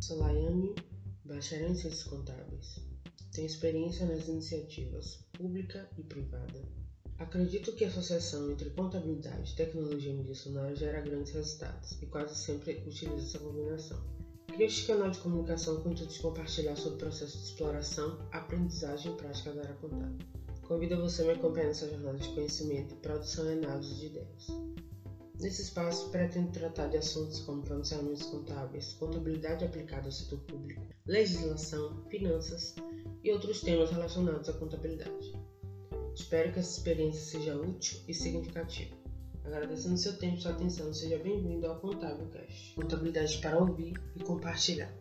Sou Laiane, bacharel em Ciências Contábeis. Tenho experiência nas iniciativas pública e privada. Acredito que a associação entre contabilidade, tecnologia e mídia gera grandes resultados e quase sempre utilizo essa combinação. Crio este canal de comunicação com o intuito de compartilhar sobre o processo de exploração, aprendizagem e prática da área contábil. Convido você a me acompanhar nessa jornada de conhecimento, produção e análise de ideias. Nesse espaço, pretendo tratar de assuntos como pronunciamentos contábeis, contabilidade aplicada ao setor público, legislação, finanças e outros temas relacionados à contabilidade. Espero que essa experiência seja útil e significativa. Agradecendo seu tempo e sua atenção, seja bem-vindo ao Contábil Cast. Contabilidade para ouvir e compartilhar.